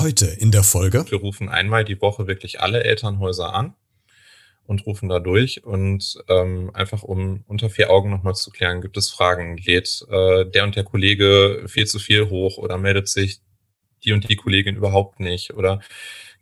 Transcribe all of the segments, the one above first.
Heute in der Folge. Wir rufen einmal die Woche wirklich alle Elternhäuser an und rufen da durch und ähm, einfach um unter vier Augen nochmal zu klären, gibt es Fragen, lädt äh, der und der Kollege viel zu viel hoch oder meldet sich die und die Kollegin überhaupt nicht oder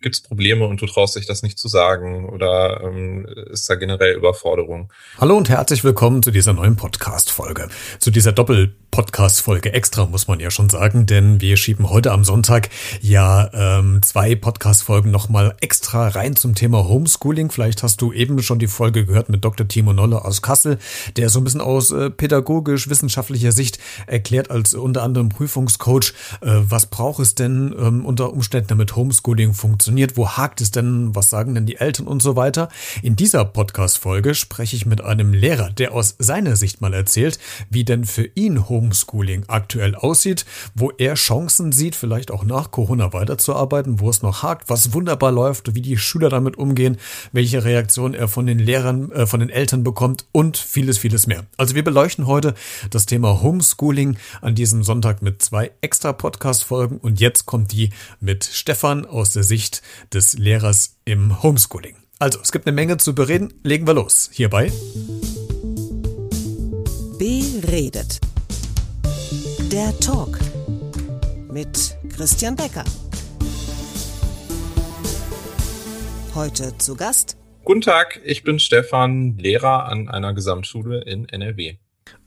gibt es Probleme und du traust dich das nicht zu sagen oder ähm, ist da generell Überforderung? Hallo und herzlich willkommen zu dieser neuen Podcast-Folge, zu dieser Doppel- Podcast-Folge extra, muss man ja schon sagen, denn wir schieben heute am Sonntag ja ähm, zwei Podcast-Folgen nochmal extra rein zum Thema Homeschooling. Vielleicht hast du eben schon die Folge gehört mit Dr. Timo Nolle aus Kassel, der so ein bisschen aus äh, pädagogisch-wissenschaftlicher Sicht erklärt als unter anderem Prüfungscoach, äh, was braucht es denn ähm, unter Umständen, damit Homeschooling funktioniert, wo hakt es denn, was sagen denn die Eltern und so weiter. In dieser Podcast-Folge spreche ich mit einem Lehrer, der aus seiner Sicht mal erzählt, wie denn für ihn Homeschooling aktuell aussieht, wo er Chancen sieht, vielleicht auch nach Corona weiterzuarbeiten, wo es noch hakt, was wunderbar läuft, wie die Schüler damit umgehen, welche Reaktion er von den Lehrern, äh, von den Eltern bekommt und vieles, vieles mehr. Also wir beleuchten heute das Thema Homeschooling an diesem Sonntag mit zwei extra Podcast-Folgen und jetzt kommt die mit Stefan aus der Sicht des Lehrers im Homeschooling. Also, es gibt eine Menge zu bereden. Legen wir los. Hierbei. Beredet. Der Talk mit Christian Becker. Heute zu Gast. Guten Tag, ich bin Stefan, Lehrer an einer Gesamtschule in NRW.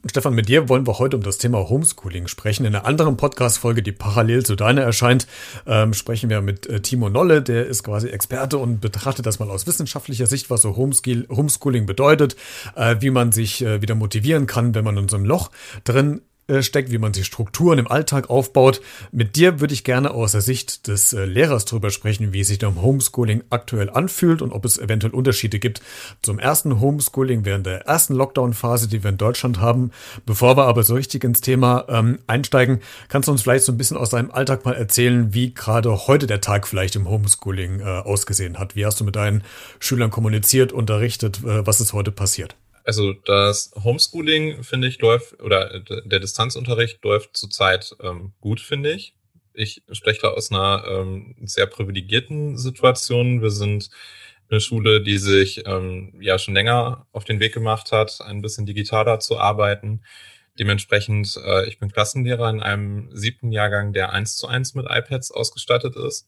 Stefan, mit dir wollen wir heute um das Thema Homeschooling sprechen. In einer anderen Podcast-Folge, die parallel zu deiner erscheint, ähm, sprechen wir mit äh, Timo Nolle, der ist quasi Experte und betrachtet das mal aus wissenschaftlicher Sicht, was so Homeschooling bedeutet, äh, wie man sich äh, wieder motivieren kann, wenn man in so einem Loch drin steckt, wie man sich Strukturen im Alltag aufbaut. Mit dir würde ich gerne aus der Sicht des äh, Lehrers darüber sprechen, wie sich der Homeschooling aktuell anfühlt und ob es eventuell Unterschiede gibt zum ersten Homeschooling während der ersten Lockdown-Phase, die wir in Deutschland haben. Bevor wir aber so richtig ins Thema ähm, einsteigen, kannst du uns vielleicht so ein bisschen aus deinem Alltag mal erzählen, wie gerade heute der Tag vielleicht im Homeschooling äh, ausgesehen hat. Wie hast du mit deinen Schülern kommuniziert, unterrichtet, äh, was ist heute passiert? Also das Homeschooling, finde ich, läuft, oder der Distanzunterricht läuft zurzeit ähm, gut, finde ich. Ich spreche da aus einer ähm, sehr privilegierten Situation. Wir sind eine Schule, die sich ähm, ja schon länger auf den Weg gemacht hat, ein bisschen digitaler zu arbeiten. Dementsprechend, äh, ich bin Klassenlehrer in einem siebten Jahrgang, der eins zu eins mit iPads ausgestattet ist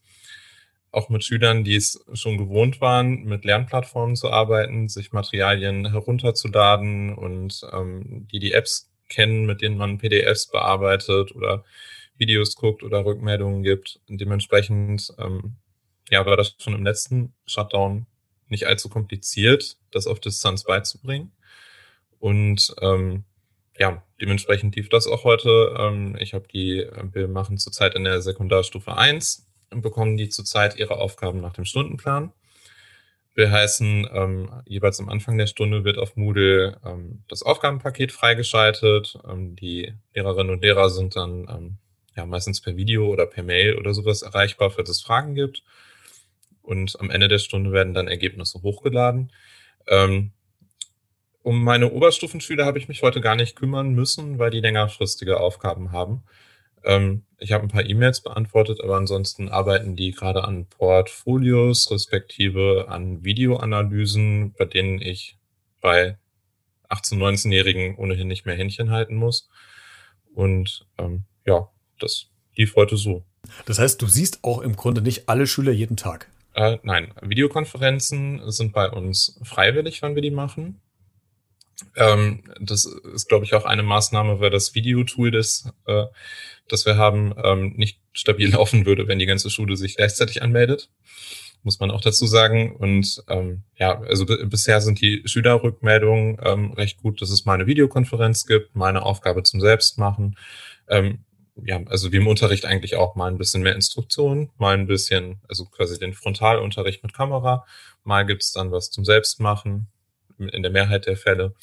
auch mit Schülern, die es schon gewohnt waren, mit Lernplattformen zu arbeiten, sich Materialien herunterzuladen und ähm, die die Apps kennen, mit denen man PDFs bearbeitet oder Videos guckt oder Rückmeldungen gibt. Und dementsprechend ähm, ja, war das schon im letzten Shutdown nicht allzu kompliziert, das auf Distanz beizubringen. Und ähm, ja, dementsprechend lief das auch heute. Ähm, ich habe die, wir machen zurzeit in der Sekundarstufe 1 bekommen die zurzeit ihre Aufgaben nach dem Stundenplan. Wir heißen, ähm, jeweils am Anfang der Stunde wird auf Moodle ähm, das Aufgabenpaket freigeschaltet. Ähm, die Lehrerinnen und Lehrer sind dann ähm, ja meistens per Video oder per Mail oder sowas erreichbar, falls es Fragen gibt. Und am Ende der Stunde werden dann Ergebnisse hochgeladen. Ähm, um meine Oberstufenschüler habe ich mich heute gar nicht kümmern müssen, weil die längerfristige Aufgaben haben. Ähm, ich habe ein paar E-Mails beantwortet, aber ansonsten arbeiten die gerade an Portfolios, respektive an Videoanalysen, bei denen ich bei 18-, 19-Jährigen ohnehin nicht mehr Händchen halten muss. Und ähm, ja, das lief heute so. Das heißt, du siehst auch im Grunde nicht alle Schüler jeden Tag. Äh, nein, Videokonferenzen sind bei uns freiwillig, wenn wir die machen. Ähm, das ist, glaube ich, auch eine Maßnahme, weil das Videotool, das, äh, das wir haben, ähm, nicht stabil laufen würde, wenn die ganze Schule sich gleichzeitig anmeldet. Muss man auch dazu sagen. Und ähm, ja, also bisher sind die Schülerrückmeldungen ähm, recht gut, dass es mal eine Videokonferenz gibt, mal eine Aufgabe zum Selbstmachen. Ähm, ja, also wie im Unterricht eigentlich auch mal ein bisschen mehr Instruktionen, mal ein bisschen, also quasi den Frontalunterricht mit Kamera, mal gibt's dann was zum Selbstmachen, in der Mehrheit der Fälle.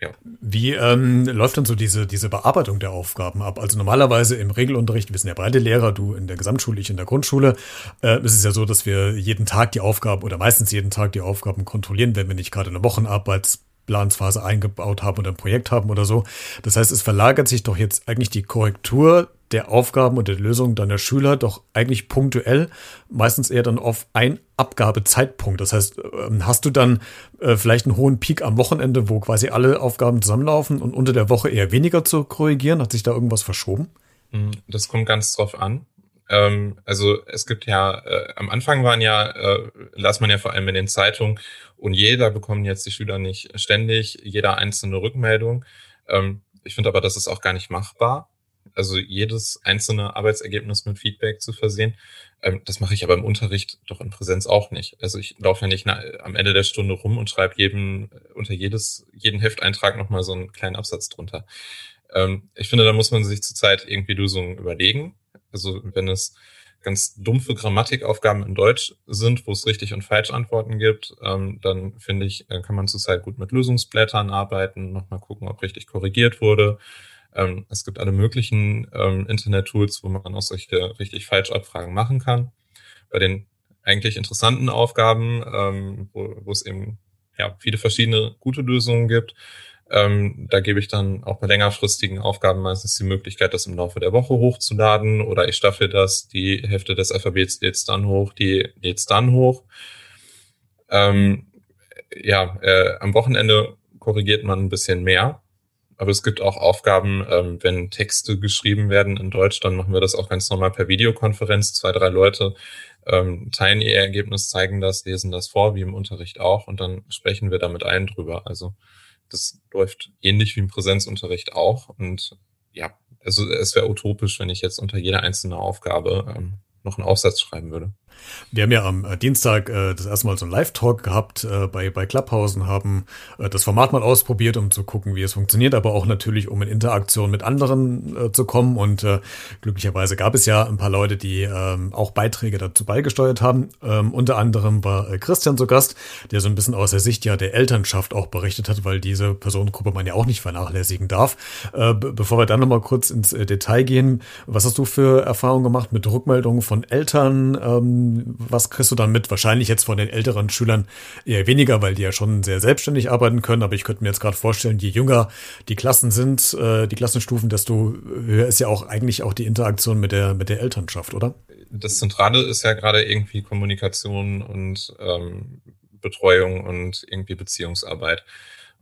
Ja. Wie ähm, läuft dann so diese, diese Bearbeitung der Aufgaben ab? Also normalerweise im Regelunterricht, wir sind ja beide Lehrer, du in der Gesamtschule, ich in der Grundschule, äh, ist es ja so, dass wir jeden Tag die Aufgaben oder meistens jeden Tag die Aufgaben kontrollieren, wenn wir nicht gerade eine Wochenarbeitsplansphase eingebaut haben oder ein Projekt haben oder so. Das heißt, es verlagert sich doch jetzt eigentlich die Korrektur der Aufgaben und der Lösungen deiner Schüler doch eigentlich punktuell, meistens eher dann auf ein Abgabezeitpunkt. Das heißt, ähm, hast du dann äh, vielleicht einen hohen Peak am Wochenende, wo quasi alle Aufgaben zusammenlaufen und unter der Woche eher weniger zu korrigieren? Hat sich da irgendwas verschoben? Hm, das kommt ganz drauf an. Ähm, also es gibt ja, äh, am Anfang waren ja, äh, las man ja vor allem in den Zeitungen und jeder bekommen jetzt die Schüler nicht ständig, jeder einzelne Rückmeldung. Ähm, ich finde aber, das ist auch gar nicht machbar. Also jedes einzelne Arbeitsergebnis mit Feedback zu versehen. Ähm, das mache ich aber im Unterricht doch in Präsenz auch nicht. Also ich laufe ja nicht am Ende der Stunde rum und schreibe jedem unter jedes, jeden Hefteintrag nochmal so einen kleinen Absatz drunter. Ähm, ich finde, da muss man sich zurzeit irgendwie Lösungen überlegen. Also wenn es ganz dumpfe Grammatikaufgaben in Deutsch sind, wo es richtig und falsch Antworten gibt, ähm, dann finde ich, äh, kann man zurzeit gut mit Lösungsblättern arbeiten, nochmal gucken, ob richtig korrigiert wurde. Ähm, es gibt alle möglichen ähm, Internet-Tools, wo man auch solche richtig falsch Abfragen machen kann. Bei den eigentlich interessanten Aufgaben, ähm, wo, es eben ja viele verschiedene gute Lösungen gibt, ähm, da gebe ich dann auch bei längerfristigen Aufgaben meistens die Möglichkeit, das im Laufe der Woche hochzuladen oder ich staffel das, die Hälfte des Alphabets lädt dann hoch, die lädt dann hoch. Ähm, ja, äh, am Wochenende korrigiert man ein bisschen mehr. Aber es gibt auch Aufgaben, ähm, wenn Texte geschrieben werden in Deutsch, dann machen wir das auch ganz normal per Videokonferenz. Zwei, drei Leute ähm, teilen ihr Ergebnis, zeigen das, lesen das vor, wie im Unterricht auch, und dann sprechen wir damit allen drüber. Also das läuft ähnlich wie im Präsenzunterricht auch. Und ja, also es wäre utopisch, wenn ich jetzt unter jeder einzelne Aufgabe ähm, noch einen Aufsatz schreiben würde. Wir haben ja am äh, Dienstag äh, das erste Mal so einen Live-Talk gehabt äh, bei, bei Clubhouse und haben äh, das Format mal ausprobiert, um zu gucken, wie es funktioniert, aber auch natürlich, um in Interaktion mit anderen äh, zu kommen. Und äh, glücklicherweise gab es ja ein paar Leute, die ähm, auch Beiträge dazu beigesteuert haben. Ähm, unter anderem war äh, Christian zu Gast, der so ein bisschen aus der Sicht ja der Elternschaft auch berichtet hat, weil diese Personengruppe man ja auch nicht vernachlässigen darf. Äh, bevor wir dann nochmal kurz ins äh, Detail gehen, was hast du für Erfahrungen gemacht mit Rückmeldungen von Eltern? Ähm, was kriegst du dann mit? Wahrscheinlich jetzt von den älteren Schülern eher weniger, weil die ja schon sehr selbstständig arbeiten können. Aber ich könnte mir jetzt gerade vorstellen, je jünger die Klassen sind, äh, die Klassenstufen, desto höher ist ja auch eigentlich auch die Interaktion mit der, mit der Elternschaft, oder? Das Zentrale ist ja gerade irgendwie Kommunikation und ähm, Betreuung und irgendwie Beziehungsarbeit.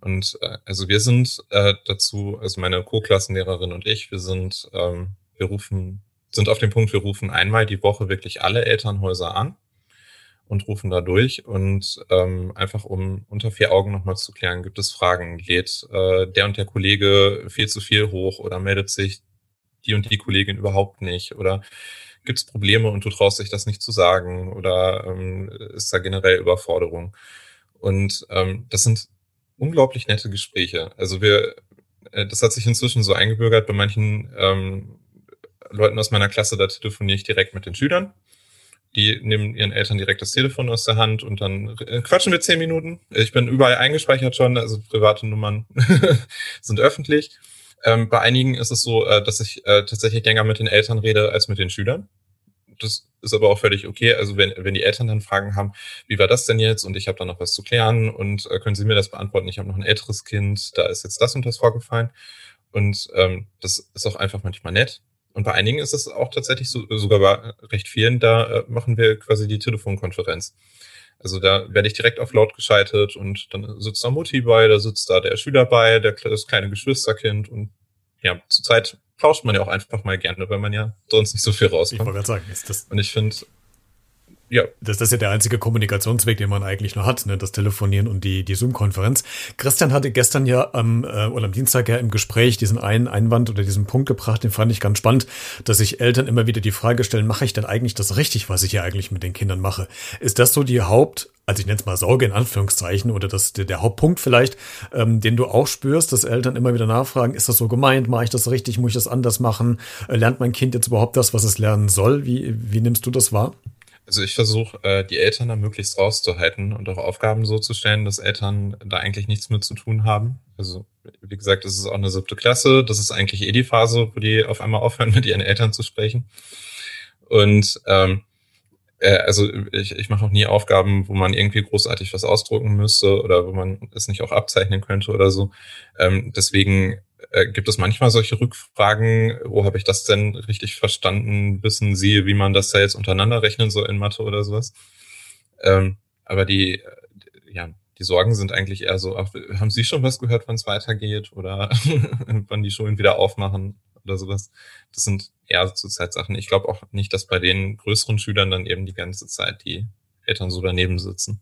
Und äh, also wir sind äh, dazu, also meine Co-Klassenlehrerin und ich, wir sind, ähm, wir rufen sind auf dem Punkt, wir rufen einmal die Woche wirklich alle Elternhäuser an und rufen da durch und ähm, einfach um unter vier Augen nochmal zu klären, gibt es Fragen, lädt äh, der und der Kollege viel zu viel hoch oder meldet sich die und die Kollegin überhaupt nicht oder gibt es Probleme und du traust dich das nicht zu sagen oder ähm, ist da generell Überforderung. Und ähm, das sind unglaublich nette Gespräche. Also wir, äh, das hat sich inzwischen so eingebürgert bei manchen ähm, Leuten aus meiner Klasse, da telefoniere ich direkt mit den Schülern. Die nehmen ihren Eltern direkt das Telefon aus der Hand und dann äh, quatschen wir zehn Minuten. Ich bin überall eingespeichert schon, also private Nummern sind öffentlich. Ähm, bei einigen ist es so, äh, dass ich äh, tatsächlich länger mit den Eltern rede als mit den Schülern. Das ist aber auch völlig okay. Also wenn, wenn die Eltern dann Fragen haben, wie war das denn jetzt? Und ich habe da noch was zu klären und äh, können Sie mir das beantworten? Ich habe noch ein älteres Kind, da ist jetzt das und das vorgefallen. Und ähm, das ist auch einfach manchmal nett. Und bei einigen ist es auch tatsächlich so, sogar bei recht vielen, da äh, machen wir quasi die Telefonkonferenz. Also da werde ich direkt auf laut geschaltet und dann sitzt da Mutti bei, da sitzt da der Schüler bei, der, das kleine Geschwisterkind und ja, zurzeit tauscht man ja auch einfach mal gerne, weil man ja sonst nicht so viel rauskommt. Ich wollte gerade sagen, ist das. Und ich finde, ja. Das, das ist ja der einzige Kommunikationsweg, den man eigentlich noch hat, ne? das Telefonieren und die, die Zoom-Konferenz. Christian hatte gestern ja am, äh, oder am Dienstag ja im Gespräch diesen einen Einwand oder diesen Punkt gebracht, den fand ich ganz spannend, dass sich Eltern immer wieder die Frage stellen, mache ich denn eigentlich das richtig, was ich hier eigentlich mit den Kindern mache? Ist das so die Haupt, also ich nenne es mal Sorge in Anführungszeichen oder das, der, der Hauptpunkt vielleicht, ähm, den du auch spürst, dass Eltern immer wieder nachfragen, ist das so gemeint, mache ich das richtig, muss ich das anders machen? Äh, lernt mein Kind jetzt überhaupt das, was es lernen soll? Wie, wie nimmst du das wahr? Also ich versuche, äh, die Eltern da möglichst rauszuhalten und auch Aufgaben so zu stellen, dass Eltern da eigentlich nichts mit zu tun haben. Also wie gesagt, das ist auch eine siebte Klasse. Das ist eigentlich eh die Phase, wo die auf einmal aufhören, mit ihren Eltern zu sprechen. Und ähm, äh, also ich, ich mache auch nie Aufgaben, wo man irgendwie großartig was ausdrucken müsste oder wo man es nicht auch abzeichnen könnte oder so. Ähm, deswegen äh, gibt es manchmal solche Rückfragen, wo habe ich das denn richtig verstanden? Wissen Sie, wie man das da jetzt untereinander rechnen soll in Mathe oder sowas? Ähm, aber die, äh, ja, die Sorgen sind eigentlich eher so, ach, haben Sie schon was gehört, wann es weitergeht oder wann die Schulen wieder aufmachen oder sowas? Das sind eher zurzeit Sachen. Ich glaube auch nicht, dass bei den größeren Schülern dann eben die ganze Zeit die Eltern so daneben sitzen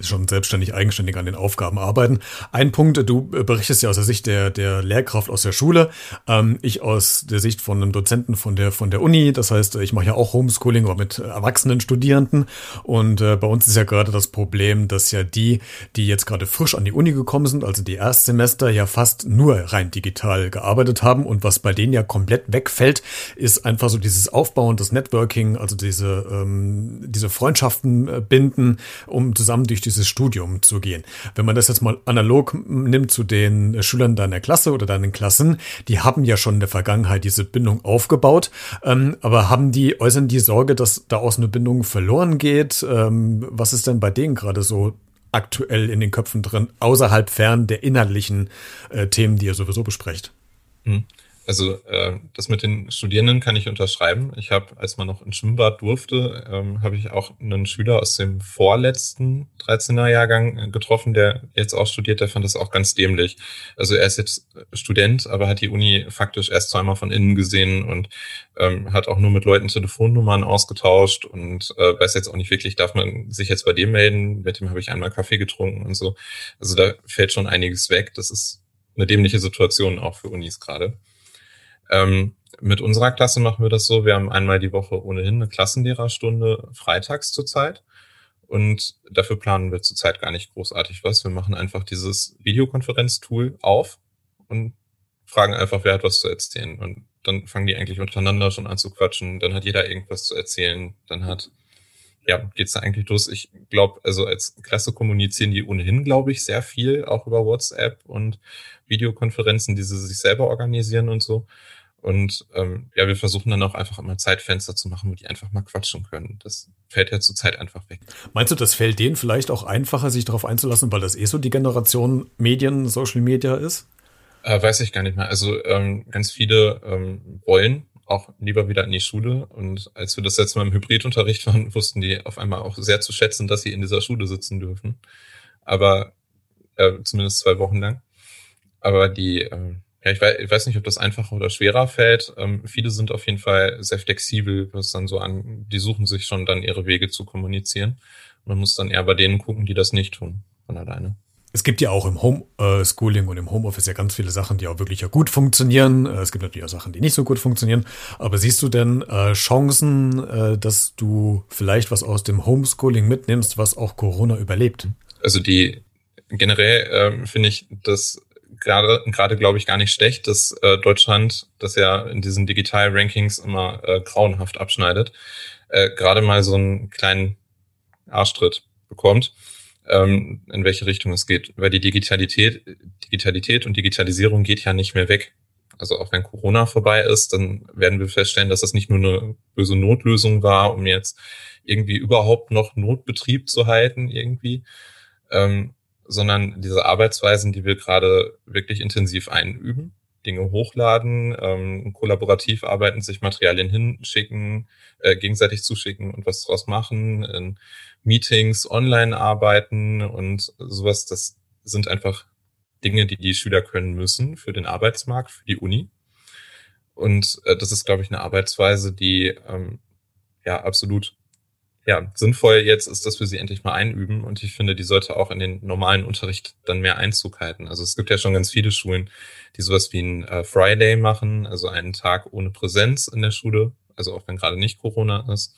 schon selbstständig, eigenständig an den Aufgaben arbeiten. Ein Punkt, du berichtest ja aus der Sicht der, der Lehrkraft aus der Schule, ähm, ich aus der Sicht von einem Dozenten von der, von der Uni. Das heißt, ich mache ja auch Homeschooling, aber mit erwachsenen Studierenden. Und äh, bei uns ist ja gerade das Problem, dass ja die, die jetzt gerade frisch an die Uni gekommen sind, also die Erstsemester, ja fast nur rein digital gearbeitet haben. Und was bei denen ja komplett wegfällt, ist einfach so dieses Aufbauen, das Networking, also diese, ähm, diese Freundschaften äh, binden, um zusammen durch dieses Studium zu gehen. Wenn man das jetzt mal analog nimmt zu den Schülern deiner Klasse oder deinen Klassen, die haben ja schon in der Vergangenheit diese Bindung aufgebaut, ähm, aber haben die, äußern die Sorge, dass daraus eine Bindung verloren geht? Ähm, was ist denn bei denen gerade so aktuell in den Köpfen drin, außerhalb fern der inhaltlichen äh, Themen, die ihr sowieso besprecht? Hm. Also äh, das mit den Studierenden kann ich unterschreiben. Ich habe, als man noch ins Schwimmbad durfte, ähm, habe ich auch einen Schüler aus dem vorletzten 13er Jahrgang äh, getroffen, der jetzt auch studiert, der fand das auch ganz dämlich. Also er ist jetzt Student, aber hat die Uni faktisch erst zweimal von innen gesehen und ähm, hat auch nur mit Leuten Telefonnummern ausgetauscht und äh, weiß jetzt auch nicht wirklich, darf man sich jetzt bei dem melden? Mit dem habe ich einmal Kaffee getrunken und so. Also da fällt schon einiges weg. Das ist eine dämliche Situation auch für Unis gerade. Ähm, mit unserer Klasse machen wir das so, wir haben einmal die Woche ohnehin eine Klassenlehrerstunde freitags zurzeit. Und dafür planen wir zurzeit gar nicht großartig was. Wir machen einfach dieses Videokonferenztool auf und fragen einfach, wer hat was zu erzählen. Und dann fangen die eigentlich untereinander schon an zu quatschen. Dann hat jeder irgendwas zu erzählen. Dann hat, ja, geht's da eigentlich los. Ich glaube, also als Klasse kommunizieren die ohnehin, glaube ich, sehr viel, auch über WhatsApp und Videokonferenzen, die sie sich selber organisieren und so. Und ähm, ja, wir versuchen dann auch einfach immer Zeitfenster zu machen, wo die einfach mal quatschen können. Das fällt ja zurzeit einfach weg. Meinst du, das fällt denen vielleicht auch einfacher, sich darauf einzulassen, weil das eh so die Generation Medien, Social Media ist? Äh, weiß ich gar nicht mehr. Also ähm, ganz viele ähm, wollen auch lieber wieder in die Schule. Und als wir das letzte Mal im Hybridunterricht waren, wussten die auf einmal auch sehr zu schätzen, dass sie in dieser Schule sitzen dürfen. Aber äh, zumindest zwei Wochen lang. Aber die äh, ja, ich weiß, ich weiß nicht, ob das einfacher oder schwerer fällt. Ähm, viele sind auf jeden Fall sehr flexibel, was dann so an, die suchen sich schon dann ihre Wege zu kommunizieren. Man muss dann eher bei denen gucken, die das nicht tun, von alleine. Es gibt ja auch im Homeschooling und im Homeoffice ja ganz viele Sachen, die auch wirklich ja gut funktionieren. Äh, es gibt natürlich auch Sachen, die nicht so gut funktionieren. Aber siehst du denn äh, Chancen, äh, dass du vielleicht was aus dem Homeschooling mitnimmst, was auch Corona überlebt? Also die generell ähm, finde ich, dass gerade, gerade glaube ich, gar nicht schlecht, dass äh, Deutschland, das ja in diesen Digital-Rankings immer äh, grauenhaft abschneidet, äh, gerade mal so einen kleinen Arschtritt bekommt, ähm, in welche Richtung es geht. Weil die Digitalität, Digitalität und Digitalisierung geht ja nicht mehr weg. Also auch wenn Corona vorbei ist, dann werden wir feststellen, dass das nicht nur eine böse Notlösung war, um jetzt irgendwie überhaupt noch Notbetrieb zu halten irgendwie, ähm, sondern diese Arbeitsweisen, die wir gerade wirklich intensiv einüben. Dinge hochladen, ähm, kollaborativ arbeiten, sich Materialien hinschicken, äh, gegenseitig zuschicken und was draus machen, in Meetings online arbeiten und sowas. Das sind einfach Dinge, die die Schüler können müssen für den Arbeitsmarkt, für die Uni. Und äh, das ist, glaube ich, eine Arbeitsweise, die ähm, ja absolut ja, sinnvoll jetzt ist, dass wir sie endlich mal einüben und ich finde, die sollte auch in den normalen Unterricht dann mehr Einzug halten. Also es gibt ja schon ganz viele Schulen, die sowas wie ein äh, Friday machen, also einen Tag ohne Präsenz in der Schule, also auch wenn gerade nicht Corona ist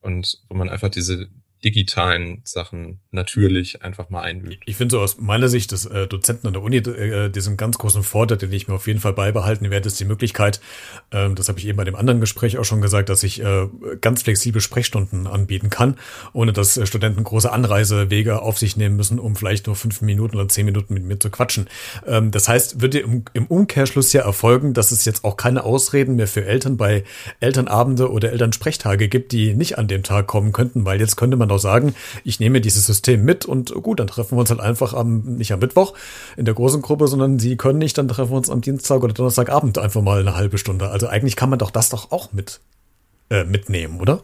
und wo man einfach diese digitalen Sachen natürlich einfach mal einübt. Ich finde so aus meiner Sicht, dass äh, Dozenten an der Uni äh, diesen ganz großen Vorteil, den ich mir auf jeden Fall beibehalten werde, ist die Möglichkeit, äh, das habe ich eben bei dem anderen Gespräch auch schon gesagt, dass ich äh, ganz flexible Sprechstunden anbieten kann, ohne dass äh, Studenten große Anreisewege auf sich nehmen müssen, um vielleicht nur fünf Minuten oder zehn Minuten mit mir zu quatschen. Ähm, das heißt, würde im, im Umkehrschluss ja erfolgen, dass es jetzt auch keine Ausreden mehr für Eltern bei Elternabende oder Elternsprechtage gibt, die nicht an dem Tag kommen könnten, weil jetzt könnte man auch sagen, ich nehme dieses System mit und gut, dann treffen wir uns halt einfach am, nicht am Mittwoch in der großen Gruppe, sondern sie können nicht, dann treffen wir uns am Dienstag oder Donnerstagabend einfach mal eine halbe Stunde. Also eigentlich kann man doch das doch auch mit, äh, mitnehmen, oder?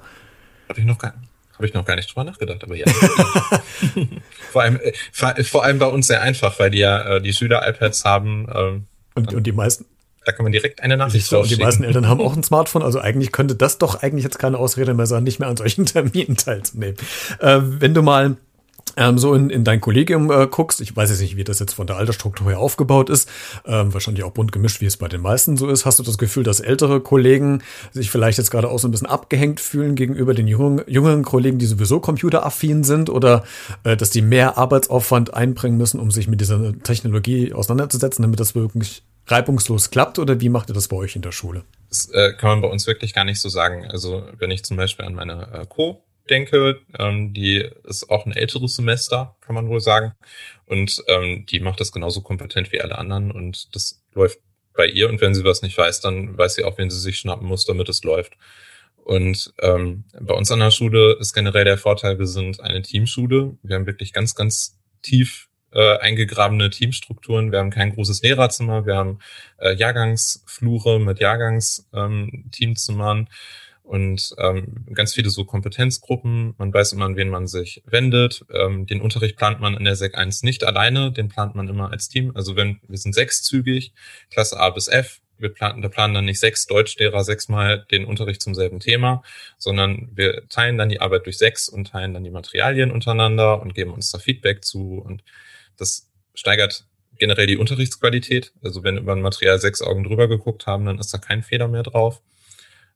Habe ich noch gar nicht. Habe ich noch gar nicht drüber nachgedacht, aber ja. vor, allem, äh, vor allem bei uns sehr einfach, weil die ja äh, die Schüler iPads haben. Ähm, und, und die meisten. Da kann man direkt eine Nachricht Und die meisten Eltern haben auch ein Smartphone, also eigentlich könnte das doch eigentlich jetzt keine Ausrede mehr sein, nicht mehr an solchen Terminen teilzunehmen. Äh, wenn du mal ähm, so in, in dein Kollegium äh, guckst, ich weiß jetzt nicht, wie das jetzt von der Altersstruktur her aufgebaut ist, ähm, wahrscheinlich auch bunt gemischt, wie es bei den meisten so ist, hast du das Gefühl, dass ältere Kollegen sich vielleicht jetzt gerade auch so ein bisschen abgehängt fühlen gegenüber den jüngeren, jüngeren Kollegen, die sowieso computeraffin sind oder äh, dass die mehr Arbeitsaufwand einbringen müssen, um sich mit dieser Technologie auseinanderzusetzen, damit das wirklich reibungslos klappt oder wie macht ihr das bei euch in der Schule? Das äh, kann man bei uns wirklich gar nicht so sagen. Also wenn ich zum Beispiel an meine äh, Co denke, ähm, die ist auch ein älteres Semester, kann man wohl sagen. Und ähm, die macht das genauso kompetent wie alle anderen und das läuft bei ihr. Und wenn sie was nicht weiß, dann weiß sie auch, wen sie sich schnappen muss, damit es läuft. Und ähm, bei uns an der Schule ist generell der Vorteil, wir sind eine Teamschule. Wir haben wirklich ganz, ganz tief äh, eingegrabene Teamstrukturen. Wir haben kein großes Lehrerzimmer, wir haben äh, Jahrgangsflure mit Jahrgangsteamzimmern. Ähm, und ähm, ganz viele so Kompetenzgruppen. Man weiß immer, an wen man sich wendet. Ähm, den Unterricht plant man in der Sek 1 nicht alleine, den plant man immer als Team. Also wenn wir sind sechszügig, Klasse A bis F. Wir planen, da planen dann nicht sechs Deutschlehrer sechsmal den Unterricht zum selben Thema, sondern wir teilen dann die Arbeit durch sechs und teilen dann die Materialien untereinander und geben uns da Feedback zu. Und das steigert generell die Unterrichtsqualität. Also wenn über ein Material sechs Augen drüber geguckt haben, dann ist da kein Fehler mehr drauf.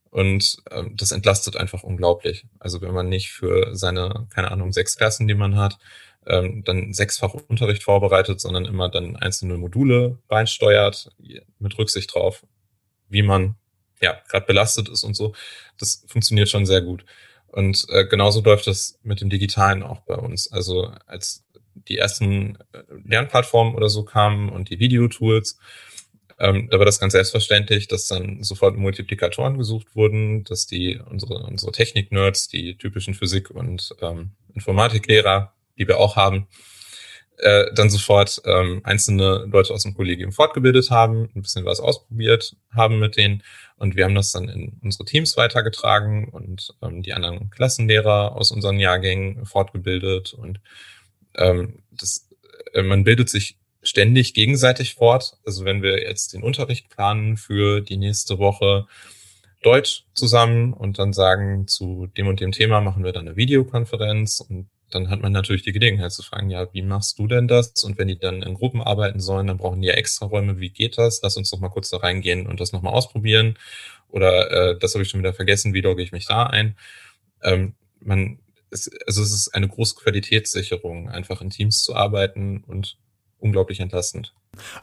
Und ähm, das entlastet einfach unglaublich. Also wenn man nicht für seine, keine Ahnung, sechs Klassen, die man hat, ähm, dann sechsfach Unterricht vorbereitet, sondern immer dann einzelne Module reinsteuert, mit Rücksicht drauf, wie man ja gerade belastet ist und so. Das funktioniert schon sehr gut. Und äh, genauso läuft das mit dem Digitalen auch bei uns. Also als die ersten äh, Lernplattformen oder so kamen und die Videotools, ähm, da war das ganz selbstverständlich, dass dann sofort Multiplikatoren gesucht wurden, dass die unsere, unsere Technik-Nerds, die typischen Physik- und ähm, Informatiklehrer, die wir auch haben, äh, dann sofort ähm, einzelne Leute aus dem Kollegium fortgebildet haben, ein bisschen was ausprobiert haben mit denen. Und wir haben das dann in unsere Teams weitergetragen und ähm, die anderen Klassenlehrer aus unseren Jahrgängen fortgebildet. Und ähm, das, äh, man bildet sich ständig gegenseitig fort. Also wenn wir jetzt den Unterricht planen für die nächste Woche Deutsch zusammen und dann sagen, zu dem und dem Thema machen wir dann eine Videokonferenz und dann hat man natürlich die Gelegenheit zu fragen, ja, wie machst du denn das? Und wenn die dann in Gruppen arbeiten sollen, dann brauchen die ja extra Räume. Wie geht das? Lass uns doch mal kurz da reingehen und das nochmal ausprobieren. Oder äh, das habe ich schon wieder vergessen, wie logge ich mich da ein? Ähm, man, es, also es ist eine große Qualitätssicherung, einfach in Teams zu arbeiten und unglaublich entlastend.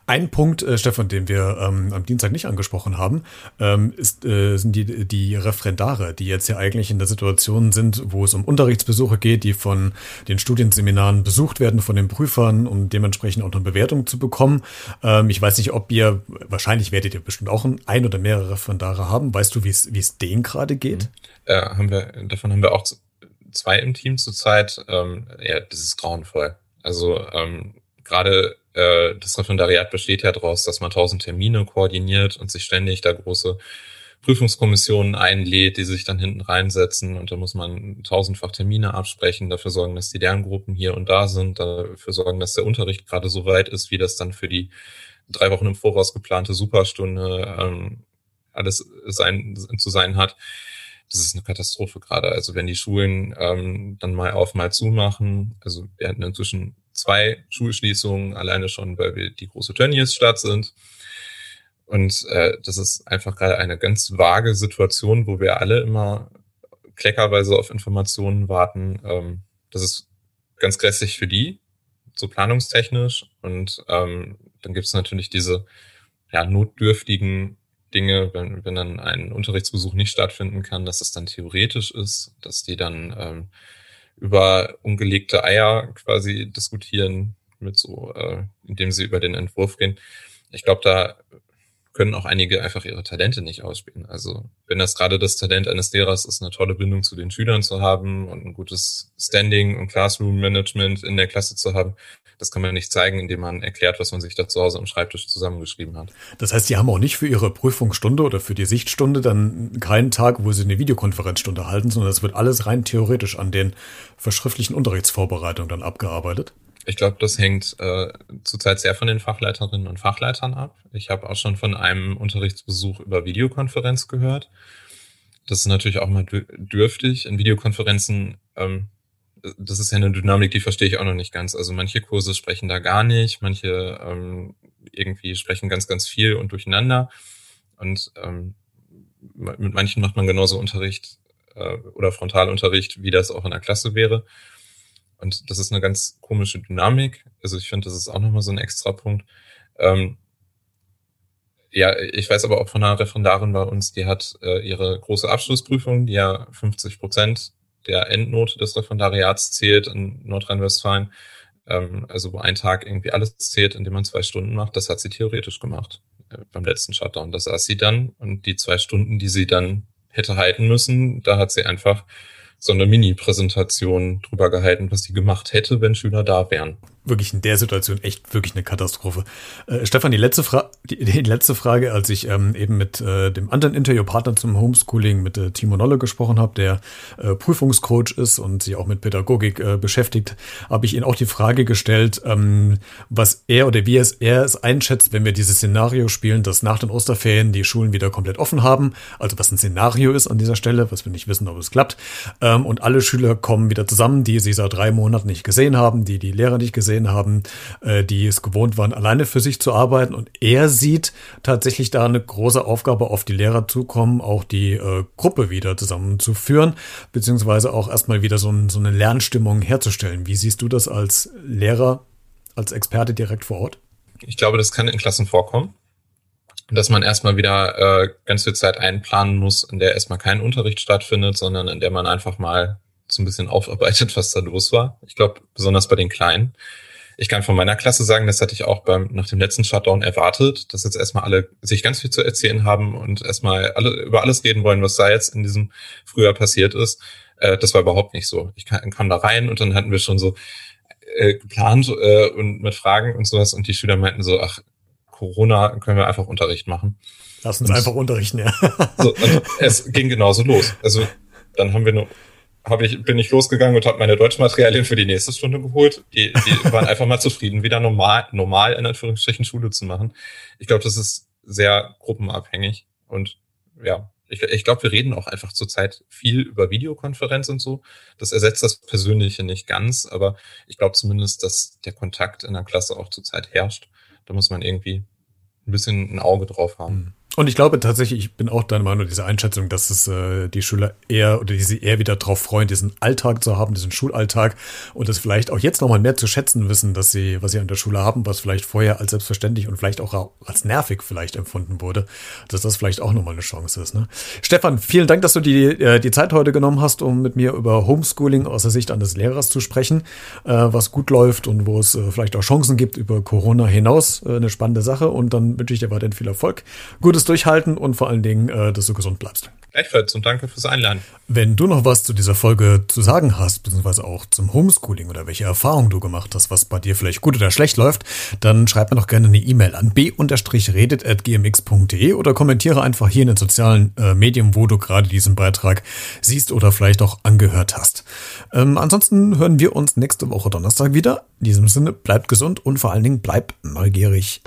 Ein Punkt, äh, Stefan, den wir ähm, am Dienstag nicht angesprochen haben, ähm, ist, äh, sind die, die Referendare, die jetzt ja eigentlich in der Situation sind, wo es um Unterrichtsbesuche geht, die von den Studienseminaren besucht werden, von den Prüfern, um dementsprechend auch eine Bewertung zu bekommen. Ähm, ich weiß nicht, ob ihr, wahrscheinlich werdet ihr bestimmt auch ein oder mehrere Referendare haben. Weißt du, wie es denen gerade geht? Mhm. Äh, haben wir, davon haben wir auch zwei im Team zurzeit. Ähm, ja, das ist grauenvoll. Also ähm, gerade äh, das Referendariat besteht ja daraus, dass man tausend Termine koordiniert und sich ständig da große Prüfungskommissionen einlädt, die sich dann hinten reinsetzen und da muss man tausendfach Termine absprechen, dafür sorgen, dass die Lerngruppen hier und da sind, dafür sorgen, dass der Unterricht gerade so weit ist, wie das dann für die drei Wochen im Voraus geplante Superstunde ähm, alles sein, zu sein hat. Das ist eine Katastrophe gerade. Also wenn die Schulen ähm, dann mal auf, mal zu machen, also wir hatten inzwischen zwei Schulschließungen, alleine schon, weil wir die große Tönnies-Stadt sind. Und äh, das ist einfach gerade eine ganz vage Situation, wo wir alle immer kleckerweise auf Informationen warten. Ähm, das ist ganz grässlich für die, so planungstechnisch. Und ähm, dann gibt es natürlich diese ja, notdürftigen Dinge, wenn, wenn dann ein Unterrichtsbesuch nicht stattfinden kann, dass es dann theoretisch ist, dass die dann ähm, über ungelegte Eier quasi diskutieren, mit so, äh, indem sie über den Entwurf gehen. Ich glaube, da können auch einige einfach ihre Talente nicht ausspielen. Also wenn das gerade das Talent eines Lehrers ist, eine tolle Bindung zu den Schülern zu haben und ein gutes Standing und Classroom-Management in der Klasse zu haben, das kann man nicht zeigen, indem man erklärt, was man sich da zu Hause am Schreibtisch zusammengeschrieben hat. Das heißt, Sie haben auch nicht für Ihre Prüfungsstunde oder für die Sichtstunde dann keinen Tag, wo Sie eine Videokonferenzstunde halten, sondern das wird alles rein theoretisch an den verschriftlichen Unterrichtsvorbereitungen dann abgearbeitet? Ich glaube, das hängt äh, zurzeit sehr von den Fachleiterinnen und Fachleitern ab. Ich habe auch schon von einem Unterrichtsbesuch über Videokonferenz gehört. Das ist natürlich auch mal dürftig. In Videokonferenzen, ähm, das ist ja eine Dynamik, die verstehe ich auch noch nicht ganz. Also manche Kurse sprechen da gar nicht, manche ähm, irgendwie sprechen ganz, ganz viel und durcheinander. Und ähm, mit manchen macht man genauso Unterricht äh, oder Frontalunterricht, wie das auch in der Klasse wäre. Und das ist eine ganz komische Dynamik. Also ich finde, das ist auch nochmal so ein extra Punkt. Ähm, ja, ich weiß aber auch von einer Referendarin bei uns, die hat äh, ihre große Abschlussprüfung, die ja 50 Prozent der Endnote des Referendariats zählt in Nordrhein-Westfalen. Ähm, also wo ein Tag irgendwie alles zählt, indem man zwei Stunden macht, das hat sie theoretisch gemacht äh, beim letzten Shutdown. Das saß sie dann und die zwei Stunden, die sie dann hätte halten müssen, da hat sie einfach so eine Mini-Präsentation drüber gehalten, was sie gemacht hätte, wenn Schüler da wären wirklich in der Situation echt wirklich eine Katastrophe. Äh, Stefan, die letzte, die, die, letzte Frage, als ich ähm, eben mit äh, dem anderen Interviewpartner zum Homeschooling, mit äh, Timo Nolle gesprochen habe, der äh, Prüfungscoach ist und sich auch mit Pädagogik äh, beschäftigt, habe ich ihn auch die Frage gestellt, ähm, was er oder wie es er es einschätzt, wenn wir dieses Szenario spielen, dass nach den Osterferien die Schulen wieder komplett offen haben, also was ein Szenario ist an dieser Stelle, was wir nicht wissen, ob es klappt, ähm, und alle Schüler kommen wieder zusammen, die sie seit drei Monaten nicht gesehen haben, die die Lehrer nicht gesehen gesehen haben, äh, die es gewohnt waren, alleine für sich zu arbeiten. Und er sieht tatsächlich da eine große Aufgabe auf die Lehrer zukommen, auch die äh, Gruppe wieder zusammenzuführen, beziehungsweise auch erstmal wieder so, ein, so eine Lernstimmung herzustellen. Wie siehst du das als Lehrer, als Experte direkt vor Ort? Ich glaube, das kann in Klassen vorkommen dass man erstmal wieder äh, ganz viel Zeit einplanen muss, in der erstmal kein Unterricht stattfindet, sondern in der man einfach mal so ein bisschen aufarbeitet, was da los war. Ich glaube, besonders bei den Kleinen. Ich kann von meiner Klasse sagen, das hatte ich auch beim, nach dem letzten Shutdown erwartet, dass jetzt erstmal alle sich ganz viel zu erzählen haben und erstmal alle über alles reden wollen, was da jetzt in diesem Frühjahr passiert ist. Äh, das war überhaupt nicht so. Ich kam, kam da rein und dann hatten wir schon so äh, geplant äh, und mit Fragen und sowas und die Schüler meinten so, ach, Corona können wir einfach Unterricht machen. Lass uns und einfach unterrichten, ja. So, und es ging genauso los. Also dann haben wir eine hab ich, bin ich losgegangen und habe meine Deutschmaterialien für die nächste Stunde geholt. Die, die waren einfach mal zufrieden, wieder normal, normal in Anführungsstrichen Schule zu machen. Ich glaube, das ist sehr gruppenabhängig. Und ja, ich, ich glaube, wir reden auch einfach zurzeit viel über Videokonferenz und so. Das ersetzt das Persönliche nicht ganz, aber ich glaube zumindest, dass der Kontakt in der Klasse auch zurzeit herrscht. Da muss man irgendwie ein bisschen ein Auge drauf haben. Und ich glaube tatsächlich, ich bin auch deiner Meinung, diese Einschätzung, dass es äh, die Schüler eher oder die sie eher wieder darauf freuen, diesen Alltag zu haben, diesen Schulalltag und das vielleicht auch jetzt nochmal mehr zu schätzen wissen, dass sie, was sie an der Schule haben, was vielleicht vorher als selbstverständlich und vielleicht auch als nervig vielleicht empfunden wurde, dass das vielleicht auch nochmal eine Chance ist. Ne? Stefan, vielen Dank, dass du die, äh, die Zeit heute genommen hast, um mit mir über Homeschooling aus der Sicht eines Lehrers zu sprechen, äh, was gut läuft und wo es äh, vielleicht auch Chancen gibt über Corona hinaus. Äh, eine spannende Sache und dann wünsche ich dir weiterhin viel Erfolg. Gutes durchhalten und vor allen Dingen, äh, dass du gesund bleibst. Gleichfalls und danke fürs Einladen. Wenn du noch was zu dieser Folge zu sagen hast, beziehungsweise auch zum Homeschooling oder welche Erfahrungen du gemacht hast, was bei dir vielleicht gut oder schlecht läuft, dann schreib mir doch gerne eine E-Mail an b-redet.gmx.de oder kommentiere einfach hier in den sozialen äh, Medien, wo du gerade diesen Beitrag siehst oder vielleicht auch angehört hast. Ähm, ansonsten hören wir uns nächste Woche Donnerstag wieder. In diesem Sinne, bleibt gesund und vor allen Dingen bleibt neugierig.